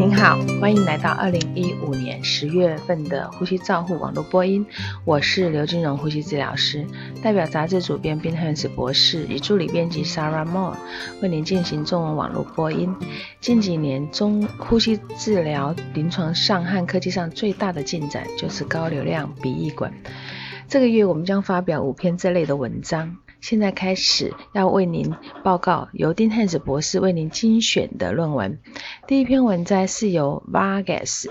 您好，欢迎来到二零一五年十月份的呼吸照护网络播音。我是刘金荣呼吸治疗师，代表杂志主编 Ben Hans 博士与助理编辑 Sarah Moore 为您进行中文网络播音。近几年中呼吸治疗临床上和科技上最大的进展就是高流量鼻翼管。这个月我们将发表五篇这类的文章。现在开始要为您报告由丁汉斯博士为您精选的论文。第一篇文摘是由 Vargas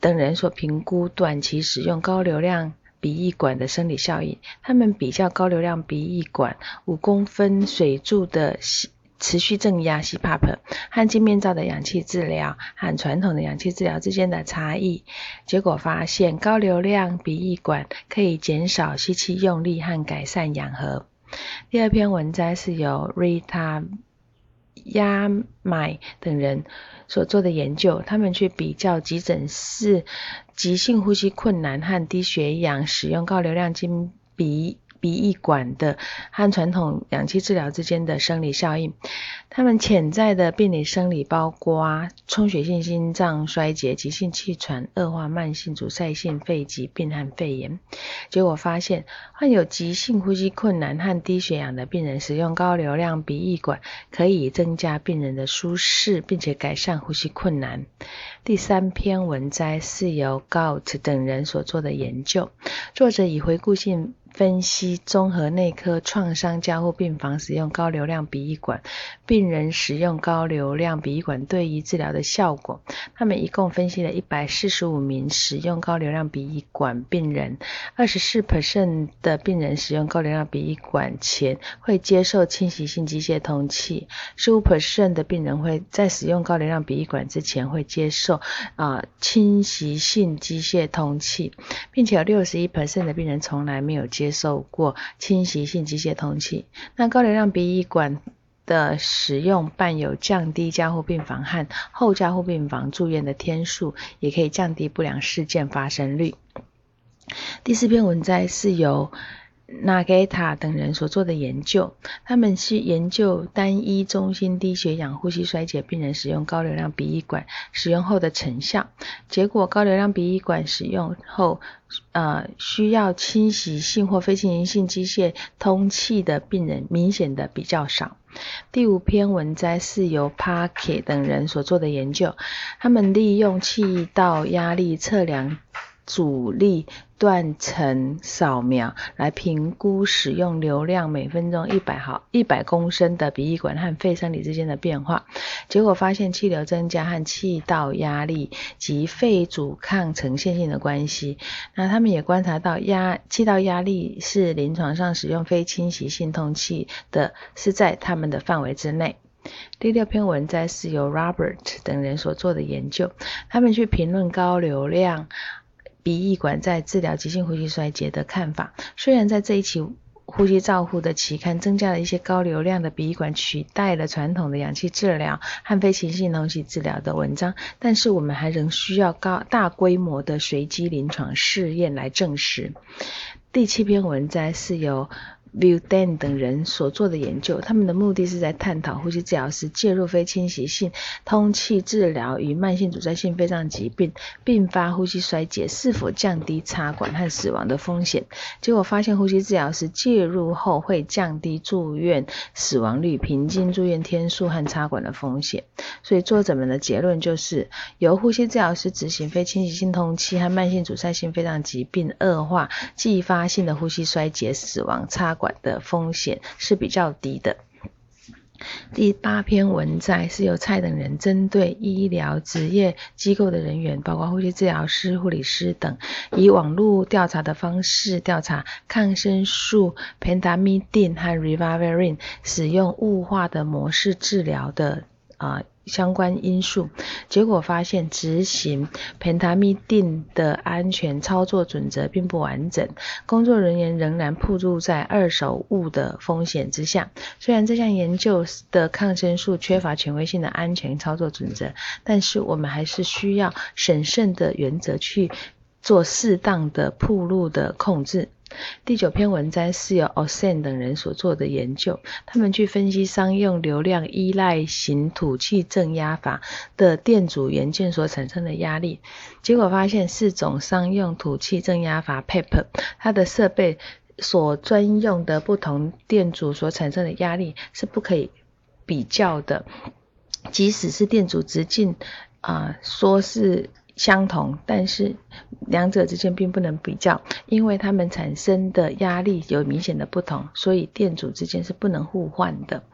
等人所评估短期使用高流量鼻翼管的生理效应。他们比较高流量鼻翼管五公分水柱的持续正压 CPAP 和镜面罩的氧气治疗和传统的氧气治疗之间的差异。结果发现，高流量鼻翼管可以减少吸气用力和改善氧合。第二篇文摘是由 Rita Yamai 等人所做的研究，他们去比较急诊室急性呼吸困难和低血氧使用高流量金鼻。鼻翼管的和传统氧气治疗之间的生理效应，他们潜在的病理生理包括充血性心脏衰竭、急性气喘、恶化慢性阻塞性肺疾病和肺炎。结果发现，患有急性呼吸困难和低血氧的病人使用高流量鼻翼管，可以增加病人的舒适，并且改善呼吸困难。第三篇文摘是由 Gout 等人所做的研究，作者以回顾性。分析综合内科创伤加护病房使用高流量鼻翼管，病人使用高流量鼻翼管对于治疗的效果。他们一共分析了一百四十五名使用高流量鼻翼管病人，二十四 percent 的病人使用高流量鼻翼管前会接受侵袭性机械通气，十五 percent 的病人会在使用高流量鼻翼管之前会接受啊侵袭性机械通气，并且有六十一 percent 的病人从来没有接。受过侵袭性机械通气，那高流量鼻翼管的使用伴有降低加护病房和后加护病房住院的天数，也可以降低不良事件发生率。第四篇文摘是由。纳盖塔等人所做的研究，他们是研究单一中心低血氧呼吸衰竭病人使用高流量鼻翼管使用后的成效。结果，高流量鼻翼管使用后，呃，需要侵袭性或非侵袭性机械通气的病人明显的比较少。第五篇文摘是由 Parker 等人所做的研究，他们利用气道压力测量。阻力断层扫描来评估使用流量每分钟一百毫一百公升的鼻翼管和肺生理之间的变化，结果发现气流增加和气道压力及肺阻抗呈现性的关系。那他们也观察到压气道压力是临床上使用非侵袭性通气的，是在他们的范围之内。第六篇文摘是由 Robert 等人所做的研究，他们去评论高流量。鼻翼管在治疗急性呼吸衰竭的看法，虽然在这一期呼吸照护的期刊增加了一些高流量的鼻翼管取代了传统的氧气治疗和非侵性通气治疗的文章，但是我们还仍需要高大规模的随机临床试验来证实。第七篇文摘是由。View Dan 等人所做的研究，他们的目的是在探讨呼吸治疗师介入非侵袭性通气治疗与慢性阻塞性肺脏疾病并发呼吸衰竭是否降低插管和死亡的风险。结果发现，呼吸治疗师介入后会降低住院死亡率、平均住院天数和插管的风险。所以作者们的结论就是，由呼吸治疗师执行非侵袭性通气和慢性阻塞性肺脏疾病恶化继发性的呼吸衰竭、死亡插。管的风险是比较低的。第八篇文摘是由蔡等人针对医疗职业机构的人员，包括呼吸治疗师、护理师等，以网络调查的方式调查抗生素 pentamidin 和 rivaroxaban 使用雾化的模式治疗的啊。相关因素，结果发现执行 pentamidin 的安全操作准则并不完整，工作人员仍然暴露在二手物的风险之下。虽然这项研究的抗生素缺乏权威性的安全操作准则，但是我们还是需要审慎的原则去做适当的铺路的控制。第九篇文章是由 Osen 等人所做的研究，他们去分析商用流量依赖型土气正压阀的电阻元件所产生的压力，结果发现四种商用土气正压阀 PEP，它的设备所专用的不同电阻所产生的压力是不可以比较的，即使是电阻直径啊，说是。相同，但是两者之间并不能比较，因为它们产生的压力有明显的不同，所以电阻之间是不能互换的。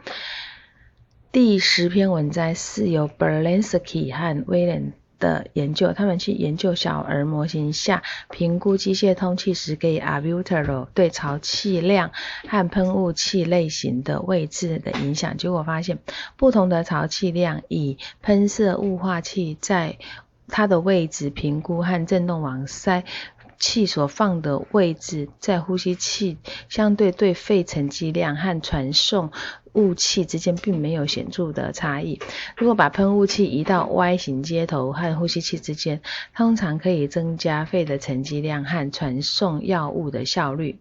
第十篇文章是由 Berlinski 和 William 的研究，他们去研究小儿模型下评估机械通气时给 a b u t e r o 对潮气量和喷雾器类型的位置的影响，结果发现不同的潮气量以喷射雾化器在它的位置评估和振动网塞器所放的位置，在呼吸器相对对肺沉积量和传送雾气之间并没有显著的差异。如果把喷雾器移到 Y 型接头和呼吸器之间，通常可以增加肺的沉积量和传送药物的效率。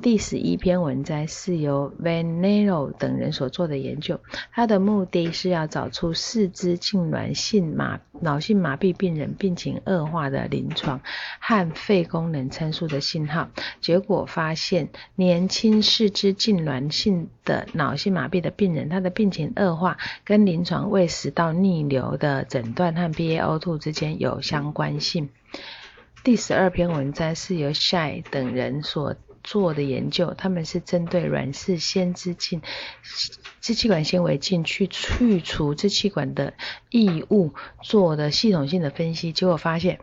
第十一篇文摘是由 Van Nero 等人所做的研究，它的目的是要找出四肢痉挛性麻脑性麻痹病人病情恶化的临床和肺功能参数的信号。结果发现，年轻四肢痉挛性的脑性麻痹的病人，他的病情恶化跟临床胃食道逆流的诊断和 BaO2 之间有相关性。第十二篇文章是由 Shy 等人所做的研究，他们是针对软式纤支镜支气管纤维镜去去除支气管的异物做的系统性的分析，结果发现。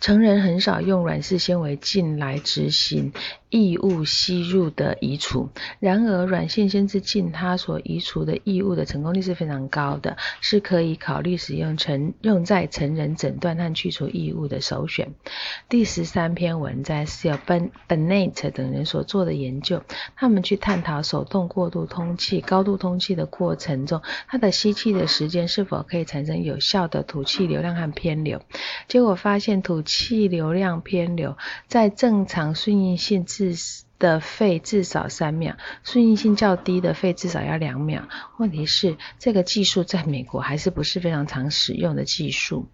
成人很少用软式纤维镜来执行异物吸入的移除，然而软性纤支镜它所移除的异物的成功率是非常高的，是可以考虑使用成用在成人诊断和去除异物的首选。第十三篇文章是由 Ben Bennett 等人所做的研究，他们去探讨手动过度通气、高度通气的过程中，它的吸气的时间是否可以产生有效的吐气流量和偏流，结果发现。吐气流量偏流，在正常顺应性至的肺至少三秒，顺应性较低的肺至少要两秒。问题是，这个技术在美国还是不是非常常使用的技术。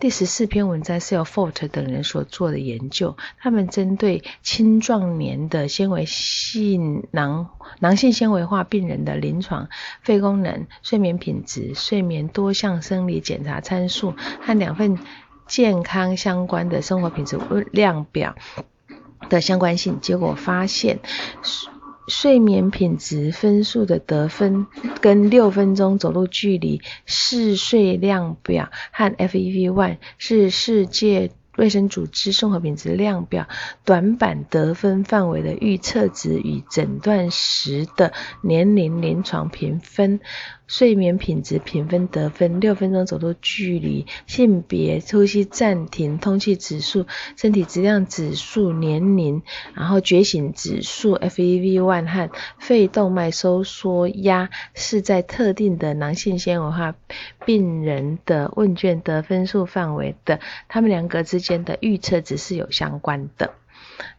第十四篇文章是由 Fort 等人所做的研究，他们针对青壮年的纤维性囊囊性纤维化病人的临床肺功能、睡眠品质、睡眠多项生理检查参数和两份。健康相关的生活品质量表的相关性，结果发现睡睡眠品质分数的得分跟六分钟走路距离嗜睡量表和 FEV1 是世界卫生组织生活品质量表短板得分范围的预测值与诊断时的年龄临床评分。睡眠品质评分得分，六分钟走路距离，性别，呼吸暂停，通气指数，身体质量指数，年龄，然后觉醒指数，FEV1 和肺动脉收缩压是在特定的囊性纤维化病人的问卷得分数范围的，他们两个之间的预测值是有相关的。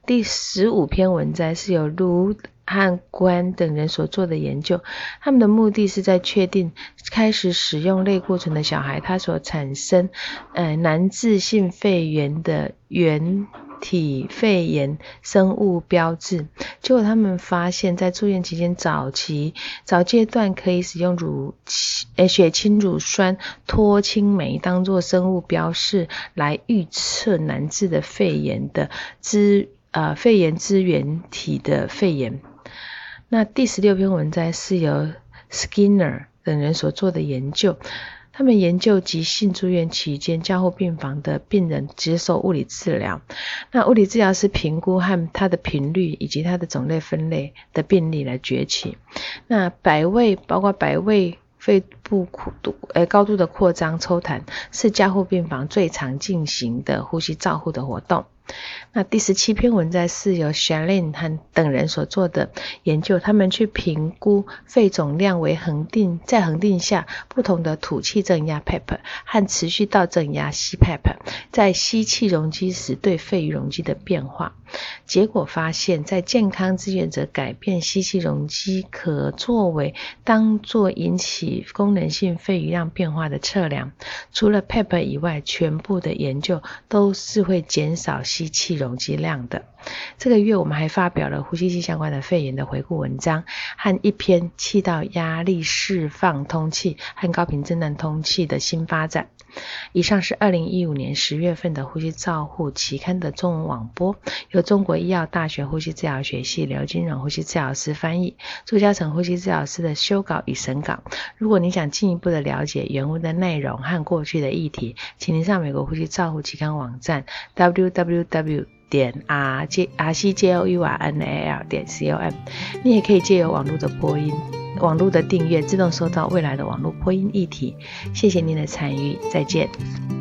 第十五篇文章是由卢。和官等人所做的研究，他们的目的是在确定开始使用类固醇的小孩，他所产生呃难治性肺炎的原体肺炎生物标志。结果他们发现，在住院期间早期早阶段可以使用乳呃血清乳酸脱氢酶当做生物标示来预测难治的肺炎的支呃肺炎支原体的肺炎。那第十六篇文章是由 Skinner 等人所做的研究，他们研究急性住院期间加护病房的病人接受物理治疗。那物理治疗是评估和它的频率以及它的种类分类的病例来崛起。那百位包括百位肺部扩度呃高度的扩张抽痰，是加护病房最常进行的呼吸照护的活动。那第十七篇文章是由 Shalin 和等人所做的研究，他们去评估肺总量为恒定，在恒定下不同的吐气正压 PEP 和持续到正压 CPAP 在吸气容积时对肺容积的变化。结果发现，在健康志愿者改变吸气容积可作为当做引起功能性肺余量变化的测量。除了 PEP 以外，全部的研究都是会减少吸气容积量的。这个月我们还发表了呼吸机相关的肺炎的回顾文章和一篇气道压力释放通气和高频震荡通气的新发展。以上是二零一五年十月份的呼吸照护期刊的中文网播，由中国医药大学呼吸治疗学系刘金荣呼吸治疗师翻译，朱嘉诚呼吸治疗师的修稿与审稿。如果你想进一步的了解原文的内容和过去的议题，请您上美国呼吸照护期刊网站 www 点 r j r c j o u r n a l 点 c o m。你也可以借由网络的播音。网络的订阅，自动收到未来的网络播音议题。谢谢您的参与，再见。